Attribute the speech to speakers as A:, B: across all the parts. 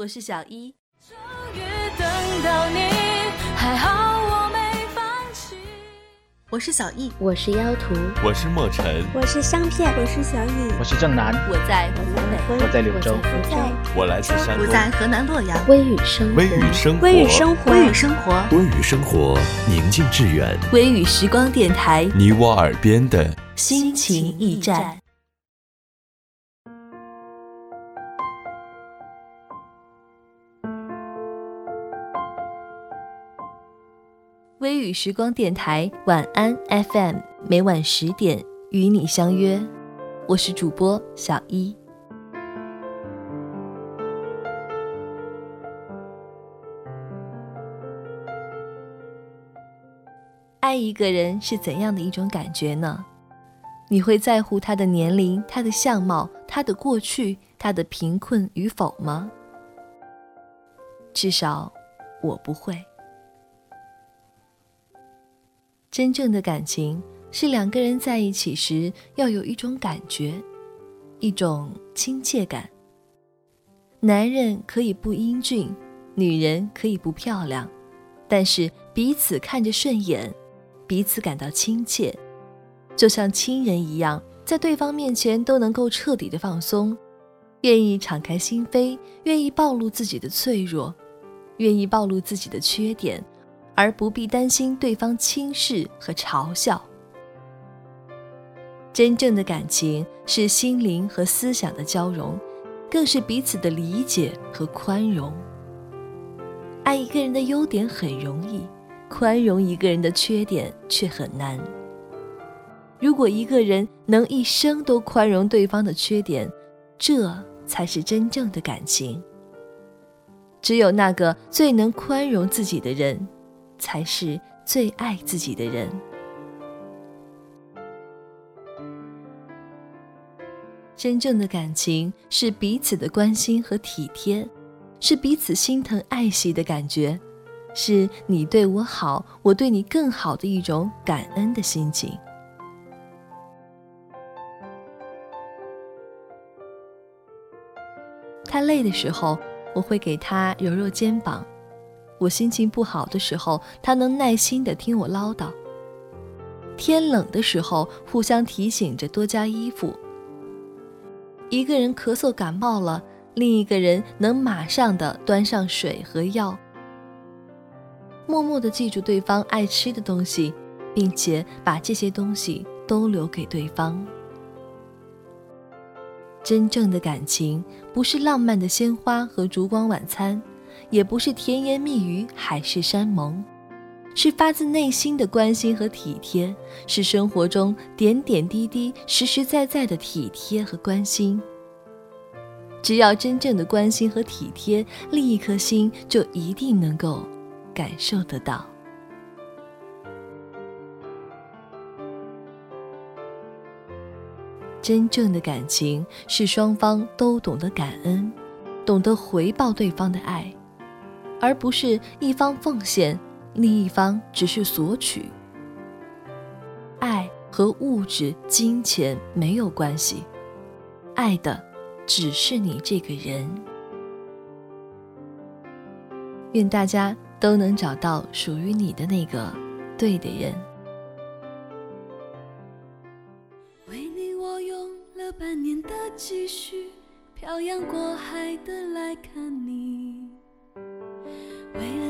A: 我是小一。
B: 终于等到你，还好我没放弃。
A: 我是小易，
C: 我是妖图，
D: 我是莫尘，
E: 我是香片，我是小雨，
F: 我是正南，
A: 我在湖北，
F: 我在柳州，
E: 我在
D: 我来自山东，
A: 我在河南洛阳。
C: 微雨生活，
D: 微雨生活，
E: 微雨生活，
A: 微雨生活，
D: 微雨生活，宁静致远，
A: 微雨时光电台，
D: 你我耳边的
A: 心情驿站。微雨时光电台晚安 FM，每晚十点与你相约，我是主播小一。爱一个人是怎样的一种感觉呢？你会在乎他的年龄、他的相貌、他的过去、他的贫困与否吗？至少，我不会。真正的感情是两个人在一起时要有一种感觉，一种亲切感。男人可以不英俊，女人可以不漂亮，但是彼此看着顺眼，彼此感到亲切，就像亲人一样，在对方面前都能够彻底的放松，愿意敞开心扉，愿意暴露自己的脆弱，愿意暴露自己的缺点。而不必担心对方轻视和嘲笑。真正的感情是心灵和思想的交融，更是彼此的理解和宽容。爱一个人的优点很容易，宽容一个人的缺点却很难。如果一个人能一生都宽容对方的缺点，这才是真正的感情。只有那个最能宽容自己的人。才是最爱自己的人。真正的感情是彼此的关心和体贴，是彼此心疼爱惜的感觉，是你对我好，我对你更好的一种感恩的心情。他累的时候，我会给他揉揉肩膀。我心情不好的时候，他能耐心的听我唠叨。天冷的时候，互相提醒着多加衣服。一个人咳嗽感冒了，另一个人能马上的端上水和药。默默的记住对方爱吃的东西，并且把这些东西都留给对方。真正的感情，不是浪漫的鲜花和烛光晚餐。也不是甜言蜜语、海誓山盟，是发自内心的关心和体贴，是生活中点点滴滴、实实在在的体贴和关心。只要真正的关心和体贴，另一颗心就一定能够感受得到。真正的感情是双方都懂得感恩，懂得回报对方的爱。而不是一方奉献，另一方只是索取。爱和物质、金钱没有关系，爱的只是你这个人。愿大家都能找到属于你的那个对的人。
B: 为你，我用了半年的积蓄，漂洋过海的来看你。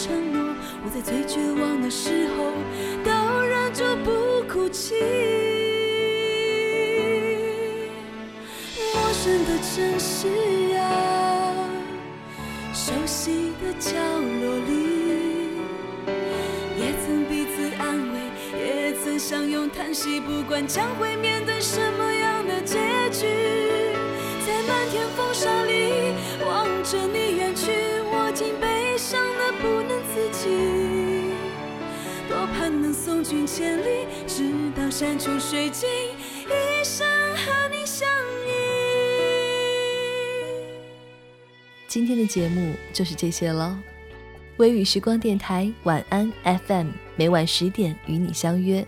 B: 承诺，我在最绝望的时候都忍住不哭泣。陌生的城市啊，熟悉的角落里，也曾彼此安慰，也曾相拥叹息，不管将会面对什么样的结局，在漫。天风沙里，望着你远去，我竟悲能送君千里，直到山穷水尽，一生和你相依。
A: 今天的节目就是这些了。微雨时光电台晚安 FM，每晚十点与你相约。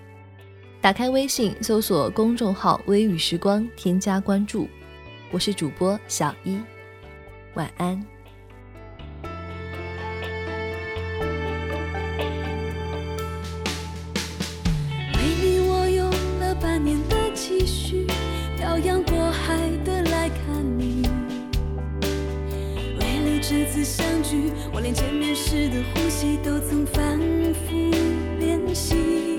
A: 打开微信，搜索公众号“微雨时光”，添加关注。我是主播小一，晚安。
B: 次相聚，我连见面时的呼吸都曾反复练习。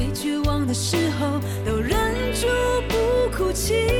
B: 最绝望的时候都忍住不哭泣。